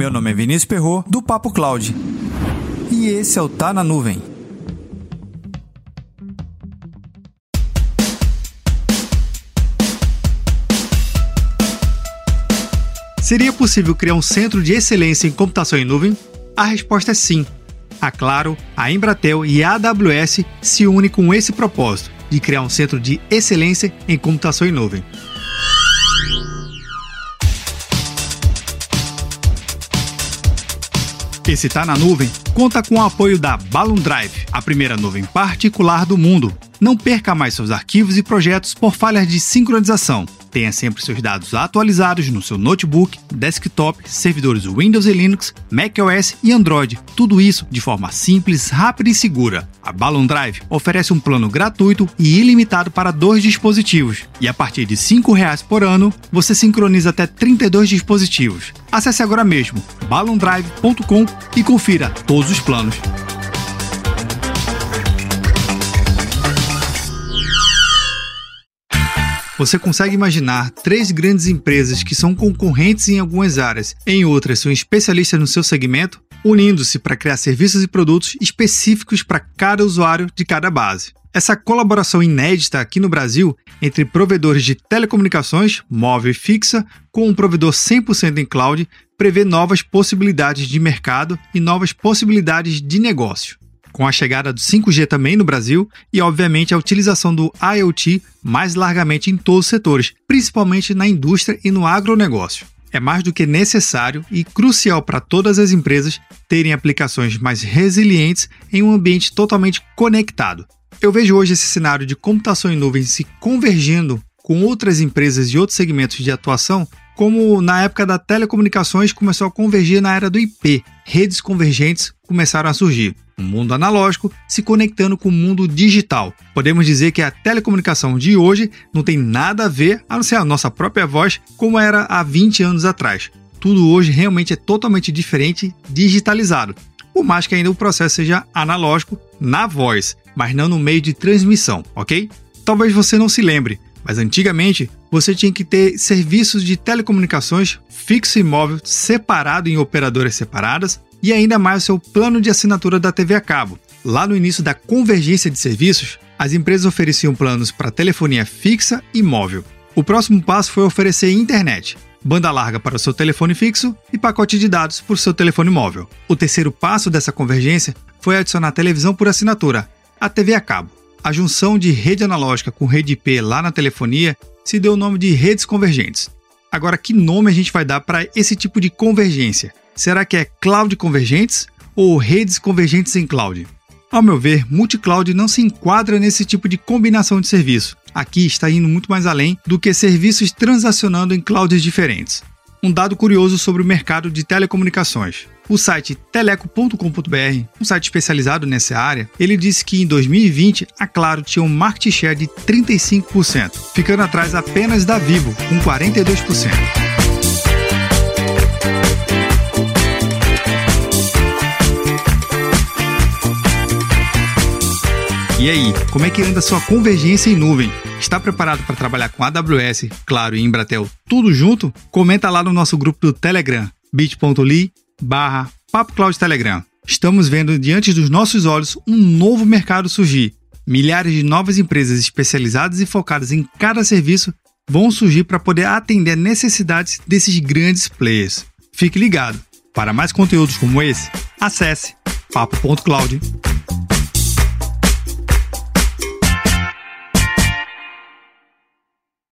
Meu nome é Vinícius Perro do Papo Cloud. E esse é o Tá na Nuvem. Seria possível criar um centro de excelência em computação em nuvem? A resposta é sim. A Claro, a Embratel e a AWS se unem com esse propósito de criar um centro de excelência em computação em nuvem. Esse Tá na Nuvem conta com o apoio da Balloon Drive, a primeira nuvem particular do mundo. Não perca mais seus arquivos e projetos por falhas de sincronização. Tenha sempre seus dados atualizados no seu notebook, desktop, servidores Windows e Linux, macOS e Android. Tudo isso de forma simples, rápida e segura. A Balloon Drive oferece um plano gratuito e ilimitado para dois dispositivos. E a partir de R$ 5,00 por ano, você sincroniza até 32 dispositivos. Acesse agora mesmo balloondrive.com e confira todos os planos. Você consegue imaginar três grandes empresas que são concorrentes em algumas áreas, em outras são especialistas no seu segmento, unindo-se para criar serviços e produtos específicos para cada usuário de cada base. Essa colaboração inédita aqui no Brasil entre provedores de telecomunicações, móvel e fixa, com um provedor 100% em cloud, prevê novas possibilidades de mercado e novas possibilidades de negócio com a chegada do 5G também no Brasil e, obviamente, a utilização do IoT mais largamente em todos os setores, principalmente na indústria e no agronegócio. É mais do que necessário e crucial para todas as empresas terem aplicações mais resilientes em um ambiente totalmente conectado. Eu vejo hoje esse cenário de computação em nuvem se convergindo com outras empresas e outros segmentos de atuação como na época da telecomunicações começou a convergir na era do IP, redes convergentes começaram a surgir. Um mundo analógico se conectando com o mundo digital. Podemos dizer que a telecomunicação de hoje não tem nada a ver, a não ser a nossa própria voz, como era há 20 anos atrás. Tudo hoje realmente é totalmente diferente, digitalizado. Por mais que ainda o processo seja analógico na voz, mas não no meio de transmissão, ok? Talvez você não se lembre, mas antigamente você tinha que ter serviços de telecomunicações fixo e móvel separado em operadoras separadas e ainda mais o seu plano de assinatura da TV a cabo. Lá no início da convergência de serviços, as empresas ofereciam planos para telefonia fixa e móvel. O próximo passo foi oferecer internet, banda larga para o seu telefone fixo e pacote de dados para o seu telefone móvel. O terceiro passo dessa convergência foi adicionar televisão por assinatura, a TV a cabo. A junção de rede analógica com rede IP lá na telefonia se deu o nome de redes convergentes. Agora, que nome a gente vai dar para esse tipo de convergência? Será que é cloud convergentes ou redes convergentes em cloud? Ao meu ver, multi-cloud não se enquadra nesse tipo de combinação de serviço. Aqui está indo muito mais além do que serviços transacionando em clouds diferentes. Um dado curioso sobre o mercado de telecomunicações. O site teleco.com.br, um site especializado nessa área, ele disse que em 2020 a Claro tinha um market share de 35%, ficando atrás apenas da Vivo, com 42%. E aí, como é que anda sua convergência em nuvem? Está preparado para trabalhar com AWS, Claro e Embratel tudo junto? Comenta lá no nosso grupo do Telegram, bit.ly barra Telegram. Estamos vendo diante dos nossos olhos um novo mercado surgir. Milhares de novas empresas especializadas e focadas em cada serviço vão surgir para poder atender necessidades desses grandes players. Fique ligado. Para mais conteúdos como esse, acesse papo.cloud.